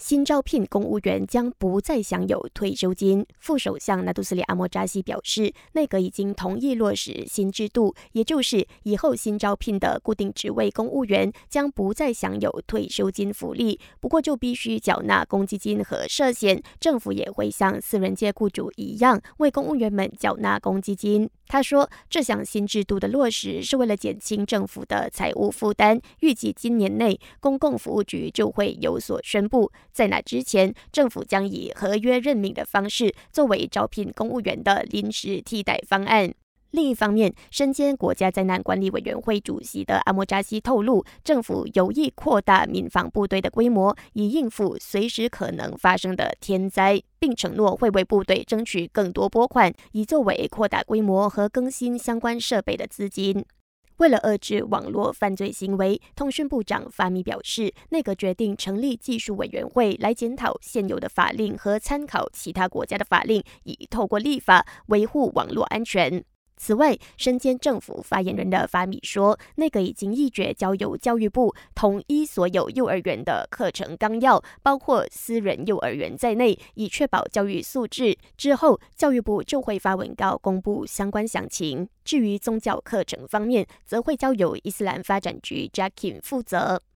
新招聘公务员将不再享有退休金。副首相纳杜斯里阿莫扎西表示，内阁已经同意落实新制度，也就是以后新招聘的固定职位公务员将不再享有退休金福利，不过就必须缴纳公积金和社险。政府也会像私人界雇主一样，为公务员们缴纳公积金。他说，这项新制度的落实是为了减轻政府的财务负担，预计今年内公共服务局就会有所宣布。在那之前，政府将以合约任命的方式作为招聘公务员的临时替代方案。另一方面，身兼国家灾难管理委员会主席的阿莫扎西透露，政府有意扩大民防部队的规模，以应付随时可能发生的天灾，并承诺会为部队争取更多拨款，以作为扩大规模和更新相关设备的资金。为了遏制网络犯罪行为，通讯部长法米表示，内阁决定成立技术委员会来检讨现有的法令和参考其他国家的法令，以透过立法维护网络安全。此外，身兼政府发言人的法米说，内阁已经一决交由教育部统一所有幼儿园的课程纲要，包括私人幼儿园在内，以确保教育素质。之后，教育部就会发文告公布相关详情。至于宗教课程方面，则会交由伊斯兰发展局 Jackin 负责。